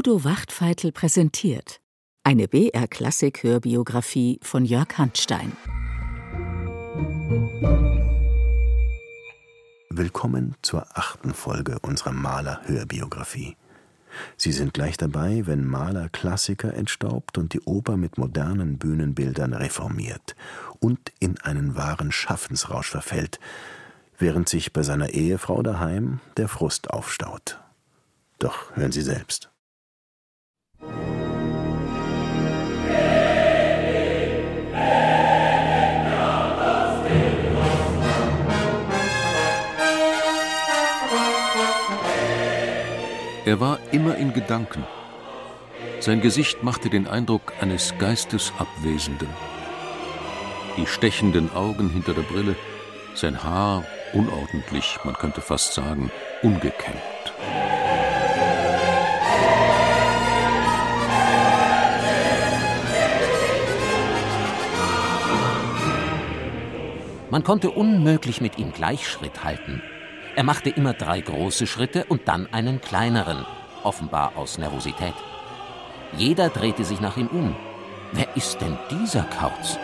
Udo Wachtfeitel präsentiert eine BR-Klassik-Hörbiografie von Jörg Handstein. Willkommen zur achten Folge unserer Maler-Hörbiografie. Sie sind gleich dabei, wenn Maler Klassiker entstaubt und die Oper mit modernen Bühnenbildern reformiert und in einen wahren Schaffensrausch verfällt, während sich bei seiner Ehefrau daheim der Frust aufstaut. Doch hören Sie selbst. Er war immer in Gedanken. Sein Gesicht machte den Eindruck eines Geistesabwesenden. Die stechenden Augen hinter der Brille, sein Haar unordentlich, man könnte fast sagen, ungekämmt. Man konnte unmöglich mit ihm Gleichschritt halten. Er machte immer drei große Schritte und dann einen kleineren, offenbar aus Nervosität. Jeder drehte sich nach ihm um. Wer ist denn dieser Kauz?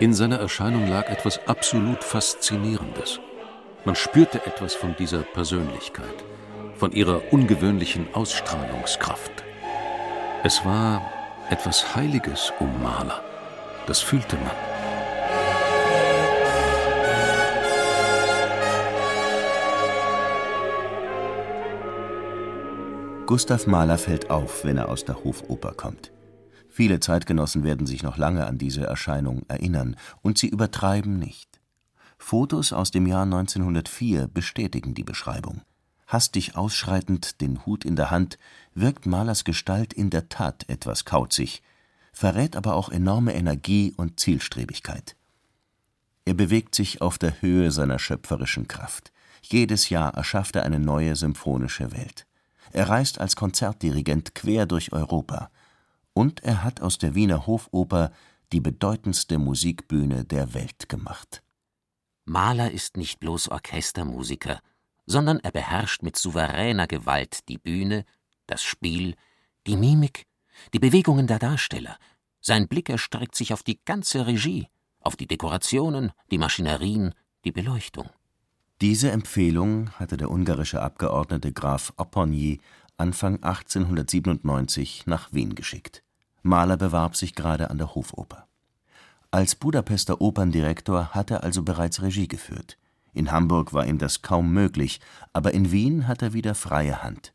In seiner Erscheinung lag etwas absolut Faszinierendes. Man spürte etwas von dieser Persönlichkeit, von ihrer ungewöhnlichen Ausstrahlungskraft. Es war etwas Heiliges um Mahler. Das fühlte man. Gustav Mahler fällt auf, wenn er aus der Hofoper kommt. Viele Zeitgenossen werden sich noch lange an diese Erscheinung erinnern, und sie übertreiben nicht. Fotos aus dem Jahr 1904 bestätigen die Beschreibung. Hastig ausschreitend, den Hut in der Hand, wirkt Mahlers Gestalt in der Tat etwas kauzig, verrät aber auch enorme Energie und Zielstrebigkeit. Er bewegt sich auf der Höhe seiner schöpferischen Kraft. Jedes Jahr erschafft er eine neue symphonische Welt. Er reist als Konzertdirigent quer durch Europa – und er hat aus der Wiener Hofoper die bedeutendste Musikbühne der Welt gemacht. Mahler ist nicht bloß Orchestermusiker, sondern er beherrscht mit souveräner Gewalt die Bühne, das Spiel, die Mimik, die Bewegungen der Darsteller. Sein Blick erstreckt sich auf die ganze Regie, auf die Dekorationen, die Maschinerien, die Beleuchtung. Diese Empfehlung hatte der ungarische Abgeordnete Graf Opponyi Anfang 1897 nach Wien geschickt. Mahler bewarb sich gerade an der Hofoper. Als Budapester Operndirektor hat er also bereits Regie geführt. In Hamburg war ihm das kaum möglich, aber in Wien hat er wieder freie Hand.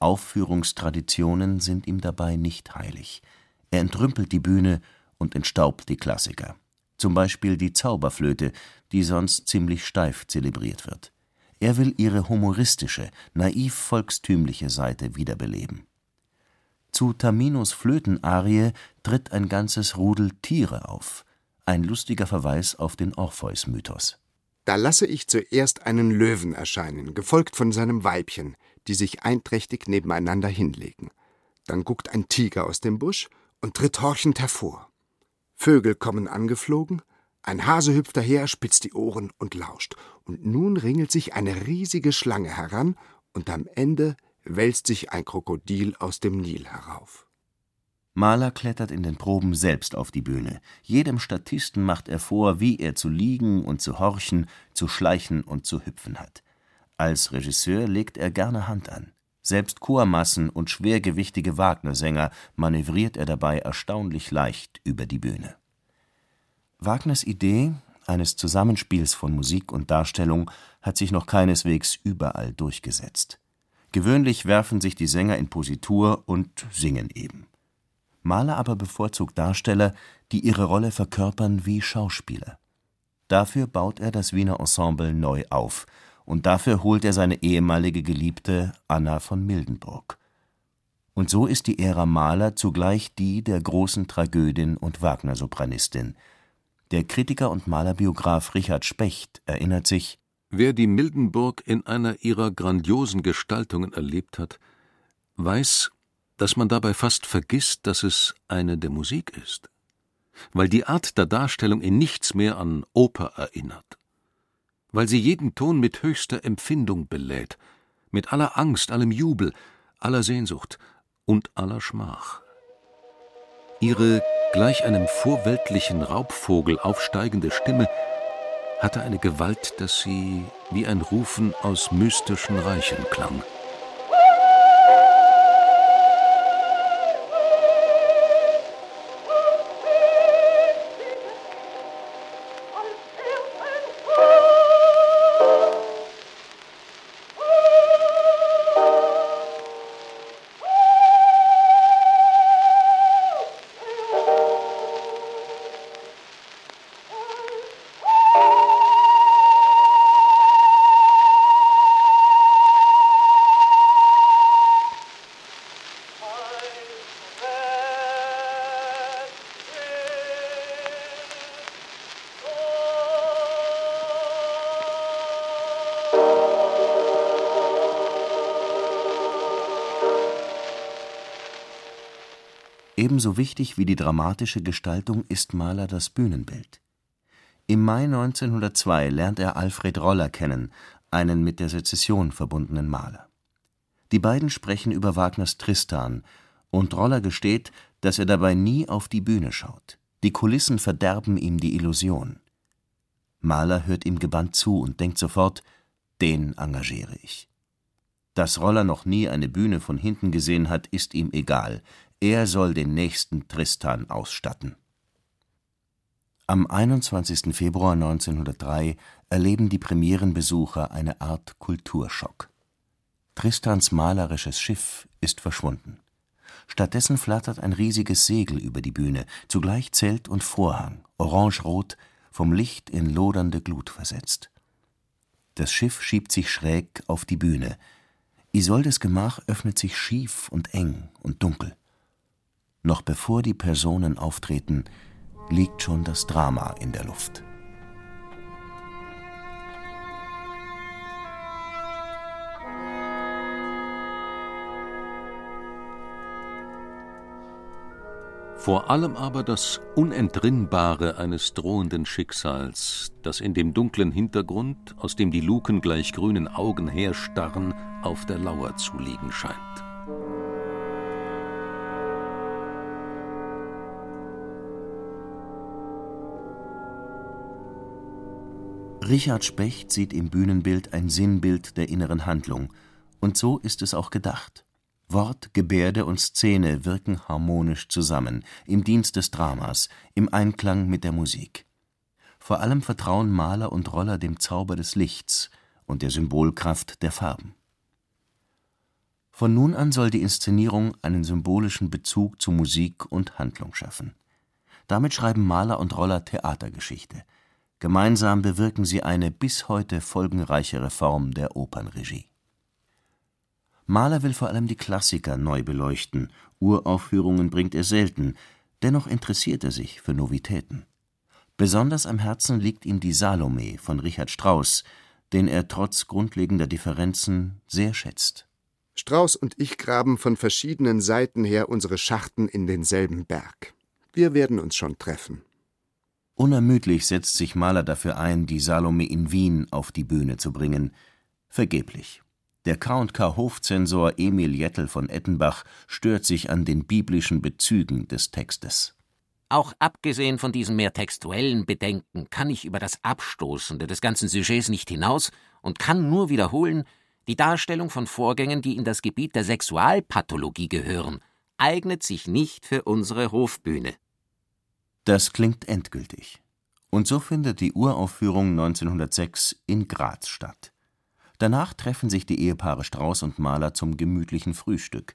Aufführungstraditionen sind ihm dabei nicht heilig. Er entrümpelt die Bühne und entstaubt die Klassiker. Zum Beispiel die Zauberflöte, die sonst ziemlich steif zelebriert wird. Er will ihre humoristische, naiv volkstümliche Seite wiederbeleben. Zu Taminos Flötenarie tritt ein ganzes Rudel Tiere auf, ein lustiger Verweis auf den Orpheus-Mythos. Da lasse ich zuerst einen Löwen erscheinen, gefolgt von seinem Weibchen, die sich einträchtig nebeneinander hinlegen. Dann guckt ein Tiger aus dem Busch und tritt horchend hervor. Vögel kommen angeflogen, ein Hase hüpft daher, spitzt die Ohren und lauscht. Und nun ringelt sich eine riesige Schlange heran, und am Ende wälzt sich ein Krokodil aus dem Nil herauf. Mahler klettert in den Proben selbst auf die Bühne. Jedem Statisten macht er vor, wie er zu liegen und zu horchen, zu schleichen und zu hüpfen hat. Als Regisseur legt er gerne Hand an. Selbst Chormassen und schwergewichtige Wagnersänger manövriert er dabei erstaunlich leicht über die Bühne. Wagners Idee eines Zusammenspiels von Musik und Darstellung hat sich noch keineswegs überall durchgesetzt. Gewöhnlich werfen sich die Sänger in Positur und singen eben. Mahler aber bevorzugt Darsteller, die ihre Rolle verkörpern wie Schauspieler. Dafür baut er das Wiener Ensemble neu auf, und dafür holt er seine ehemalige Geliebte Anna von Mildenburg. Und so ist die Ära Mahler zugleich die der großen Tragödin und Wagner-Sopranistin – der Kritiker und Malerbiograf Richard Specht erinnert sich: Wer die Mildenburg in einer ihrer grandiosen Gestaltungen erlebt hat, weiß, dass man dabei fast vergisst, dass es eine der Musik ist, weil die Art der Darstellung in nichts mehr an Oper erinnert. weil sie jeden Ton mit höchster Empfindung belädt, mit aller Angst, allem Jubel, aller Sehnsucht und aller Schmach. Ihre gleich einem vorweltlichen Raubvogel aufsteigende Stimme hatte eine Gewalt, dass sie wie ein Rufen aus mystischen Reichen klang. Ebenso wichtig wie die dramatische Gestaltung ist Mahler das Bühnenbild. Im Mai 1902 lernt er Alfred Roller kennen, einen mit der Sezession verbundenen Maler. Die beiden sprechen über Wagners Tristan, und Roller gesteht, dass er dabei nie auf die Bühne schaut. Die Kulissen verderben ihm die Illusion. Mahler hört ihm gebannt zu und denkt sofort: Den engagiere ich. Dass Roller noch nie eine Bühne von hinten gesehen hat, ist ihm egal, er soll den nächsten Tristan ausstatten. Am 21. Februar 1903 erleben die Premierenbesucher eine Art Kulturschock. Tristans malerisches Schiff ist verschwunden. Stattdessen flattert ein riesiges Segel über die Bühne, zugleich Zelt und Vorhang, orangerot, vom Licht in lodernde Glut versetzt. Das Schiff schiebt sich schräg auf die Bühne. Isoldes Gemach öffnet sich schief und eng und dunkel. Noch bevor die Personen auftreten, liegt schon das Drama in der Luft. Vor allem aber das Unentrinnbare eines drohenden Schicksals, das in dem dunklen Hintergrund, aus dem die Luken gleich grünen Augen herstarren, auf der Lauer zu liegen scheint. Richard Specht sieht im Bühnenbild ein Sinnbild der inneren Handlung, und so ist es auch gedacht. Wort, Gebärde und Szene wirken harmonisch zusammen, im Dienst des Dramas, im Einklang mit der Musik. Vor allem vertrauen Maler und Roller dem Zauber des Lichts und der Symbolkraft der Farben. Von nun an soll die Inszenierung einen symbolischen Bezug zu Musik und Handlung schaffen. Damit schreiben Maler und Roller Theatergeschichte – Gemeinsam bewirken sie eine bis heute folgenreiche Reform der Opernregie. Mahler will vor allem die Klassiker neu beleuchten, Uraufführungen bringt er selten, dennoch interessiert er sich für Novitäten. Besonders am Herzen liegt ihm die Salome von Richard Strauss, den er trotz grundlegender Differenzen sehr schätzt. Strauss und ich graben von verschiedenen Seiten her unsere Schachten in denselben Berg. Wir werden uns schon treffen. Unermüdlich setzt sich Mahler dafür ein, die Salome in Wien auf die Bühne zu bringen. Vergeblich. Der K&K Hofzensor Emil Jettel von Ettenbach stört sich an den biblischen Bezügen des Textes. Auch abgesehen von diesen mehr textuellen Bedenken kann ich über das Abstoßende des ganzen Sujets nicht hinaus und kann nur wiederholen, die Darstellung von Vorgängen, die in das Gebiet der Sexualpathologie gehören, eignet sich nicht für unsere Hofbühne. Das klingt endgültig. Und so findet die Uraufführung 1906 in Graz statt. Danach treffen sich die Ehepaare Strauß und Mahler zum gemütlichen Frühstück.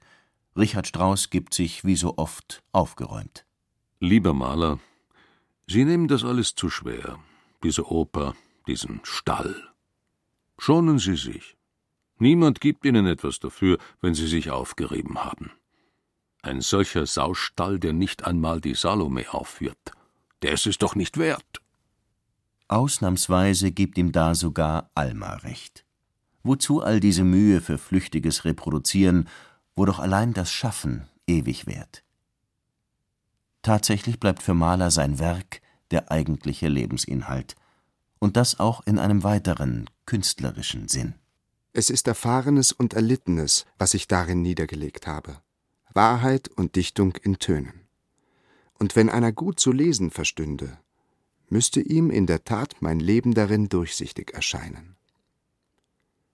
Richard Strauß gibt sich wie so oft aufgeräumt. Lieber Mahler, Sie nehmen das alles zu schwer. Diese Oper, diesen Stall. Schonen Sie sich. Niemand gibt Ihnen etwas dafür, wenn Sie sich aufgerieben haben. Ein solcher Saustall, der nicht einmal die Salome aufführt, der ist es doch nicht wert. Ausnahmsweise gibt ihm da sogar Alma recht. Wozu all diese Mühe für flüchtiges Reproduzieren, wo doch allein das Schaffen ewig währt? Tatsächlich bleibt für Mahler sein Werk der eigentliche Lebensinhalt. und das auch in einem weiteren, künstlerischen Sinn. Es ist Erfahrenes und Erlittenes, was ich darin niedergelegt habe. Wahrheit und Dichtung in Tönen. Und wenn einer gut zu lesen verstünde, müsste ihm in der Tat mein Leben darin durchsichtig erscheinen.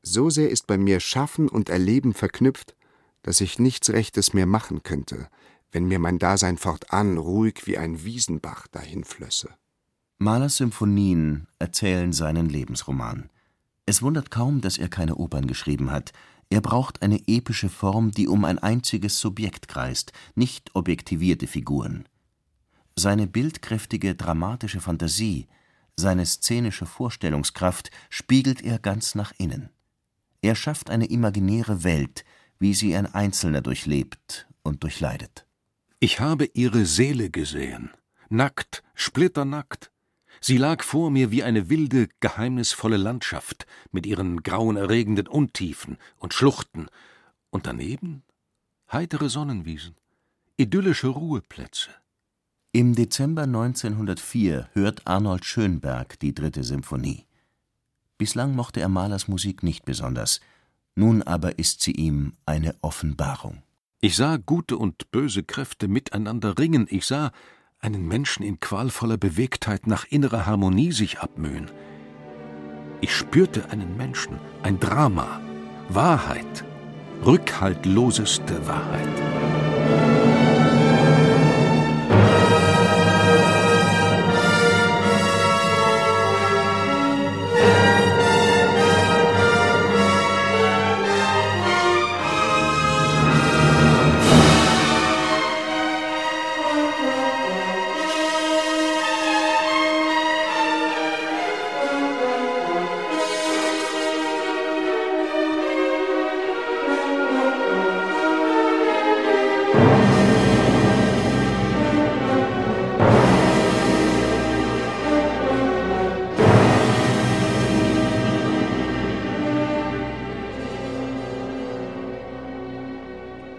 So sehr ist bei mir Schaffen und Erleben verknüpft, dass ich nichts Rechtes mehr machen könnte, wenn mir mein Dasein fortan ruhig wie ein Wiesenbach dahinflösse. Mahlers Symphonien erzählen seinen Lebensroman. Es wundert kaum, dass er keine Opern geschrieben hat. Er braucht eine epische Form, die um ein einziges Subjekt kreist, nicht objektivierte Figuren. Seine bildkräftige, dramatische Fantasie, seine szenische Vorstellungskraft spiegelt er ganz nach innen. Er schafft eine imaginäre Welt, wie sie ein Einzelner durchlebt und durchleidet. Ich habe ihre Seele gesehen, nackt, splitternackt. Sie lag vor mir wie eine wilde, geheimnisvolle Landschaft mit ihren grauenerregenden Untiefen und Schluchten, und daneben heitere Sonnenwiesen, idyllische Ruheplätze. Im Dezember 1904 hört Arnold Schönberg die dritte Symphonie. Bislang mochte er Mahlers Musik nicht besonders, nun aber ist sie ihm eine Offenbarung. Ich sah gute und böse Kräfte miteinander ringen, ich sah einen Menschen in qualvoller Bewegtheit nach innerer Harmonie sich abmühen. Ich spürte einen Menschen, ein Drama, Wahrheit, rückhaltloseste Wahrheit.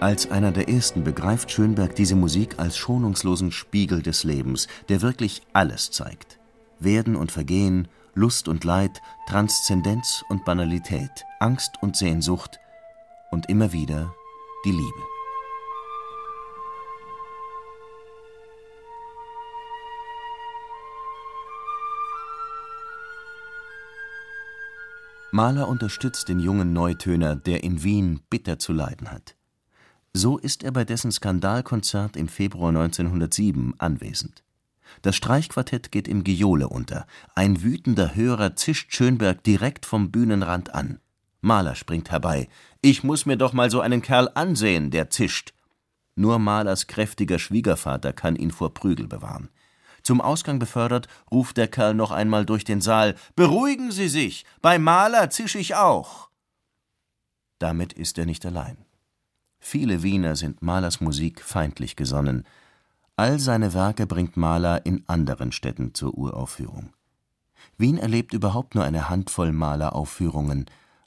Als einer der ersten begreift Schönberg diese Musik als schonungslosen Spiegel des Lebens, der wirklich alles zeigt. Werden und Vergehen, Lust und Leid, Transzendenz und Banalität, Angst und Sehnsucht und immer wieder die Liebe. Mahler unterstützt den jungen Neutöner, der in Wien bitter zu leiden hat. So ist er bei dessen Skandalkonzert im Februar 1907 anwesend. Das Streichquartett geht im Gejohle unter. Ein wütender Hörer zischt Schönberg direkt vom Bühnenrand an. Mahler springt herbei. Ich muss mir doch mal so einen Kerl ansehen, der zischt. Nur Mahlers kräftiger Schwiegervater kann ihn vor Prügel bewahren. Zum Ausgang befördert, ruft der Kerl noch einmal durch den Saal: Beruhigen Sie sich! Bei Mahler zisch ich auch! Damit ist er nicht allein. Viele Wiener sind Mahlers Musik feindlich gesonnen. All seine Werke bringt Mahler in anderen Städten zur Uraufführung. Wien erlebt überhaupt nur eine Handvoll Mahler-Aufführungen.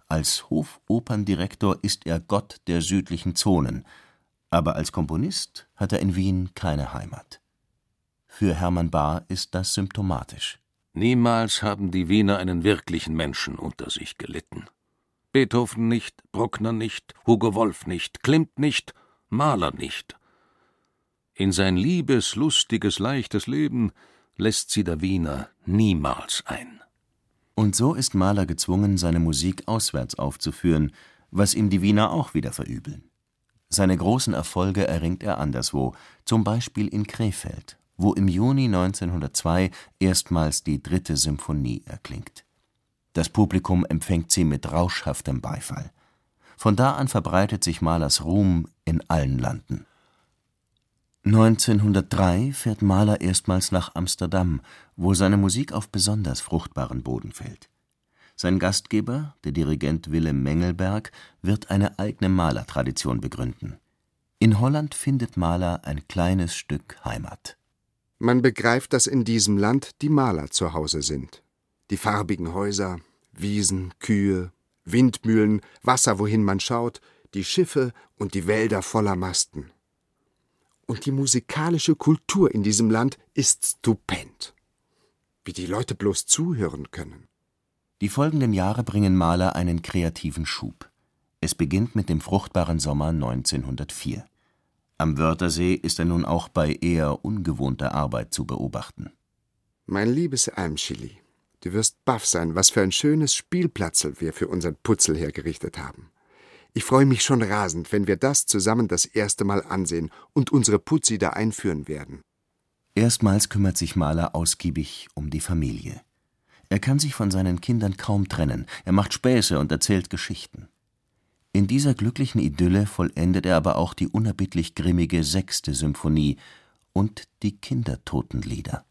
Als Hofoperndirektor ist er Gott der südlichen Zonen, aber als Komponist hat er in Wien keine Heimat. Für Hermann Bahr ist das symptomatisch. Niemals haben die Wiener einen wirklichen Menschen unter sich gelitten. Beethoven nicht, Bruckner nicht, Hugo Wolf nicht, Klimt nicht, Mahler nicht. In sein liebes, lustiges, leichtes Leben lässt sie der Wiener niemals ein. Und so ist Mahler gezwungen, seine Musik auswärts aufzuführen, was ihm die Wiener auch wieder verübeln. Seine großen Erfolge erringt er anderswo, zum Beispiel in Krefeld, wo im Juni 1902 erstmals die dritte Symphonie erklingt. Das Publikum empfängt sie mit rauschhaftem Beifall. Von da an verbreitet sich Mahlers Ruhm in allen Landen. 1903 fährt Mahler erstmals nach Amsterdam, wo seine Musik auf besonders fruchtbaren Boden fällt. Sein Gastgeber, der Dirigent Willem Mengelberg, wird eine eigene Malertradition begründen. In Holland findet Mahler ein kleines Stück Heimat. Man begreift, dass in diesem Land die Maler zu Hause sind die farbigen Häuser, Wiesen, Kühe, Windmühlen, Wasser, wohin man schaut, die Schiffe und die Wälder voller Masten. Und die musikalische Kultur in diesem Land ist stupend. wie die Leute bloß zuhören können. Die folgenden Jahre bringen Mahler einen kreativen Schub. Es beginnt mit dem fruchtbaren Sommer 1904. Am Wörthersee ist er nun auch bei eher ungewohnter Arbeit zu beobachten. Mein liebes Almschili, du wirst baff sein, was für ein schönes Spielplatzl wir für unseren Putzel hergerichtet haben. Ich freue mich schon rasend, wenn wir das zusammen das erste Mal ansehen und unsere Putzi da einführen werden. Erstmals kümmert sich Mahler ausgiebig um die Familie. Er kann sich von seinen Kindern kaum trennen, er macht Späße und erzählt Geschichten. In dieser glücklichen Idylle vollendet er aber auch die unerbittlich grimmige sechste Symphonie und die Kindertotenlieder.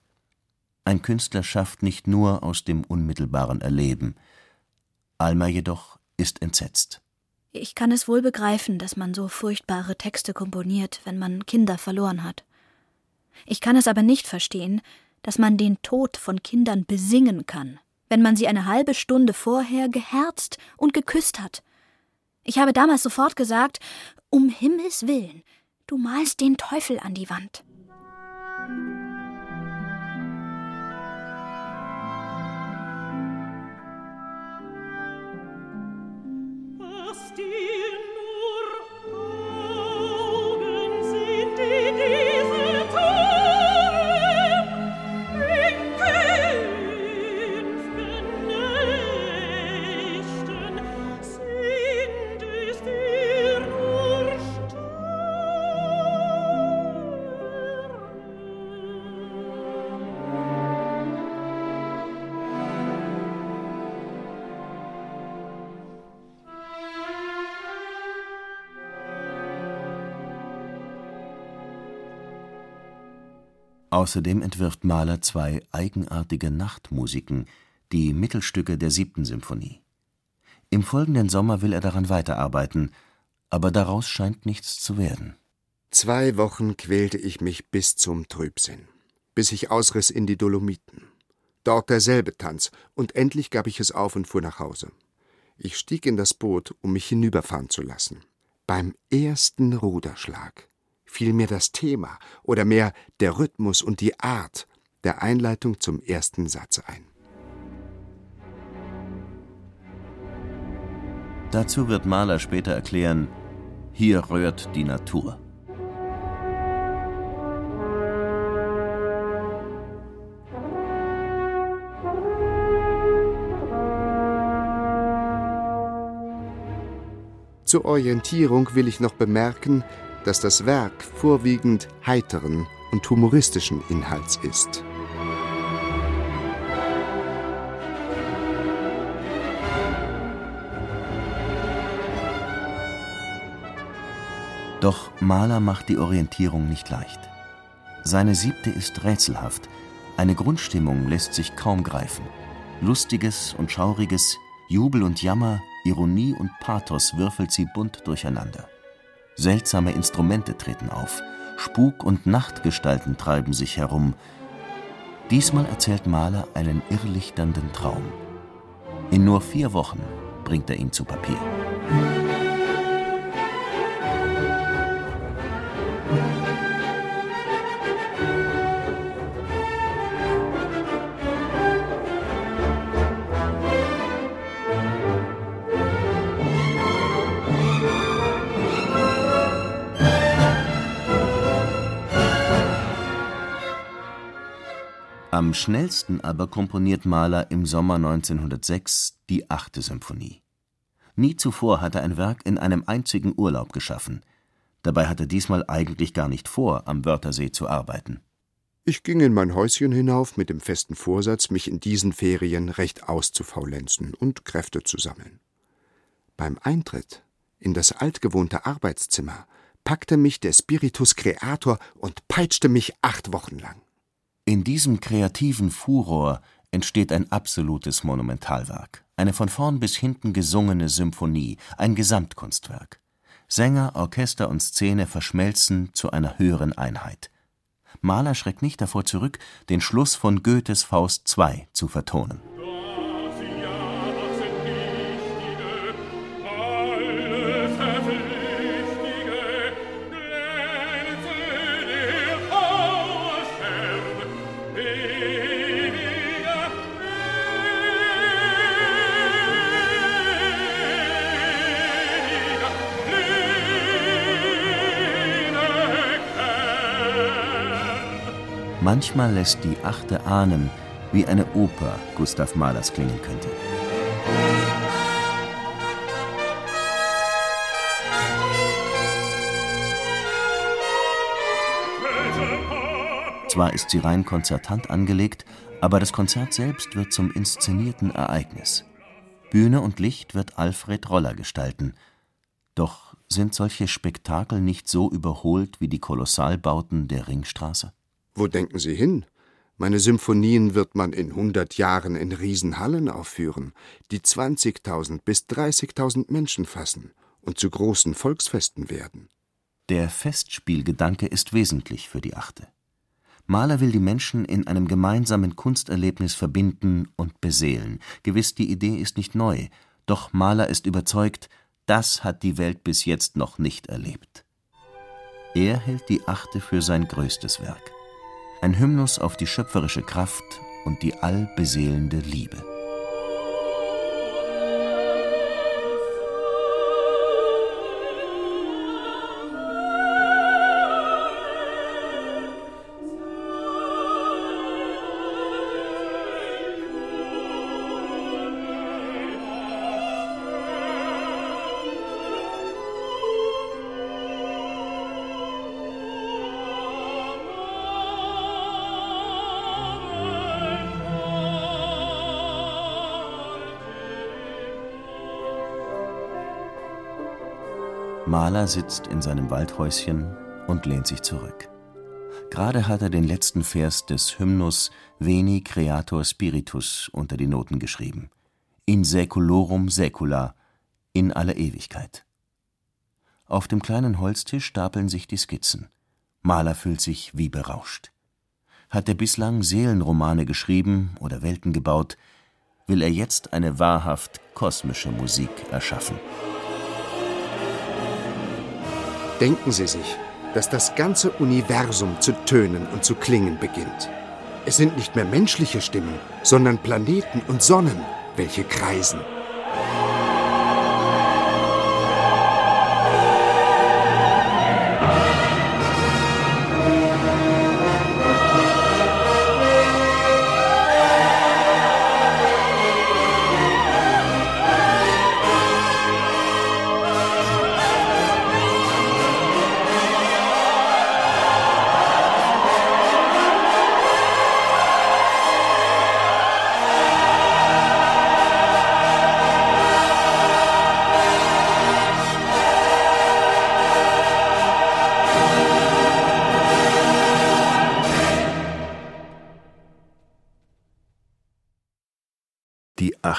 Ein Künstler schafft nicht nur aus dem unmittelbaren Erleben. Alma jedoch ist entsetzt. Ich kann es wohl begreifen, dass man so furchtbare Texte komponiert, wenn man Kinder verloren hat. Ich kann es aber nicht verstehen, dass man den Tod von Kindern besingen kann, wenn man sie eine halbe Stunde vorher geherzt und geküsst hat ich habe damals sofort gesagt, um Himmels willen, du malst den Teufel an die Wand. Außerdem entwirft Mahler zwei eigenartige Nachtmusiken, die Mittelstücke der siebten Symphonie. Im folgenden Sommer will er daran weiterarbeiten, aber daraus scheint nichts zu werden. Zwei Wochen quälte ich mich bis zum Trübsinn, bis ich ausriss in die Dolomiten. Dort derselbe Tanz, und endlich gab ich es auf und fuhr nach Hause. Ich stieg in das Boot, um mich hinüberfahren zu lassen. Beim ersten Ruderschlag fiel mir das Thema oder mehr der Rhythmus und die Art der Einleitung zum ersten Satz ein. Dazu wird Mahler später erklären, hier rührt die Natur. Zur Orientierung will ich noch bemerken, dass das Werk vorwiegend heiteren und humoristischen Inhalts ist. Doch Mahler macht die Orientierung nicht leicht. Seine siebte ist rätselhaft, eine Grundstimmung lässt sich kaum greifen. Lustiges und Schauriges, Jubel und Jammer, Ironie und Pathos würfelt sie bunt durcheinander. Seltsame Instrumente treten auf, Spuk und Nachtgestalten treiben sich herum. Diesmal erzählt Mahler einen irrlichternden Traum. In nur vier Wochen bringt er ihn zu Papier. Schnellsten aber komponiert Mahler im Sommer 1906 die achte Symphonie. Nie zuvor hat er ein Werk in einem einzigen Urlaub geschaffen. Dabei hat er diesmal eigentlich gar nicht vor, am Wörthersee zu arbeiten. Ich ging in mein Häuschen hinauf mit dem festen Vorsatz, mich in diesen Ferien recht auszufaulenzen und Kräfte zu sammeln. Beim Eintritt in das altgewohnte Arbeitszimmer packte mich der Spiritus Creator und peitschte mich acht Wochen lang. In diesem kreativen Furor entsteht ein absolutes Monumentalwerk, eine von vorn bis hinten gesungene Symphonie, ein Gesamtkunstwerk. Sänger, Orchester und Szene verschmelzen zu einer höheren Einheit. Mahler schreckt nicht davor zurück, den Schluss von Goethes Faust II zu vertonen Manchmal lässt die Achte ahnen, wie eine Oper Gustav Mahlers klingen könnte. Zwar ist sie rein konzertant angelegt, aber das Konzert selbst wird zum inszenierten Ereignis. Bühne und Licht wird Alfred Roller gestalten. Doch sind solche Spektakel nicht so überholt wie die Kolossalbauten der Ringstraße? Wo denken Sie hin? Meine Symphonien wird man in hundert Jahren in Riesenhallen aufführen, die 20.000 bis 30.000 Menschen fassen und zu großen Volksfesten werden. Der Festspielgedanke ist wesentlich für die Achte. Mahler will die Menschen in einem gemeinsamen Kunsterlebnis verbinden und beseelen. Gewiss, die Idee ist nicht neu, doch Mahler ist überzeugt, das hat die Welt bis jetzt noch nicht erlebt. Er hält die Achte für sein größtes Werk. Ein Hymnus auf die schöpferische Kraft und die allbeseelende Liebe. Mahler sitzt in seinem Waldhäuschen und lehnt sich zurück. Gerade hat er den letzten Vers des Hymnus Veni Creator Spiritus unter die Noten geschrieben. In saeculorum saecula, in aller Ewigkeit. Auf dem kleinen Holztisch stapeln sich die Skizzen. Mahler fühlt sich wie berauscht. Hat er bislang Seelenromane geschrieben oder Welten gebaut, will er jetzt eine wahrhaft kosmische Musik erschaffen. Denken Sie sich, dass das ganze Universum zu tönen und zu klingen beginnt. Es sind nicht mehr menschliche Stimmen, sondern Planeten und Sonnen, welche kreisen.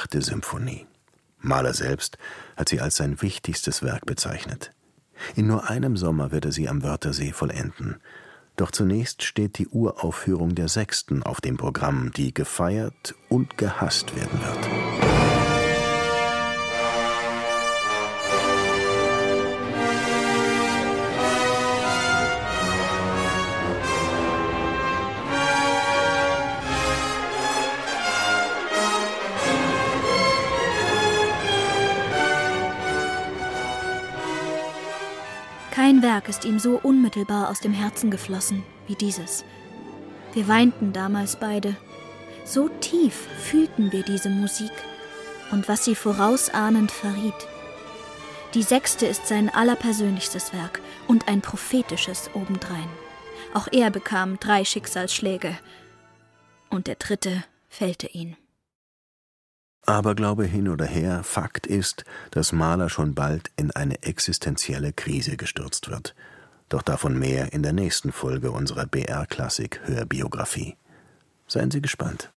Achte Symphonie. Mahler selbst hat sie als sein wichtigstes Werk bezeichnet. In nur einem Sommer wird er sie am Wörthersee vollenden. Doch zunächst steht die Uraufführung der sechsten auf dem Programm, die gefeiert und gehasst werden wird. Kein Werk ist ihm so unmittelbar aus dem Herzen geflossen wie dieses. Wir weinten damals beide. So tief fühlten wir diese Musik und was sie vorausahnend verriet. Die sechste ist sein allerpersönlichstes Werk und ein prophetisches obendrein. Auch er bekam drei Schicksalsschläge und der dritte fällte ihn. Aberglaube hin oder her, Fakt ist, dass Mahler schon bald in eine existenzielle Krise gestürzt wird. Doch davon mehr in der nächsten Folge unserer BR-Klassik Hörbiografie. Seien Sie gespannt.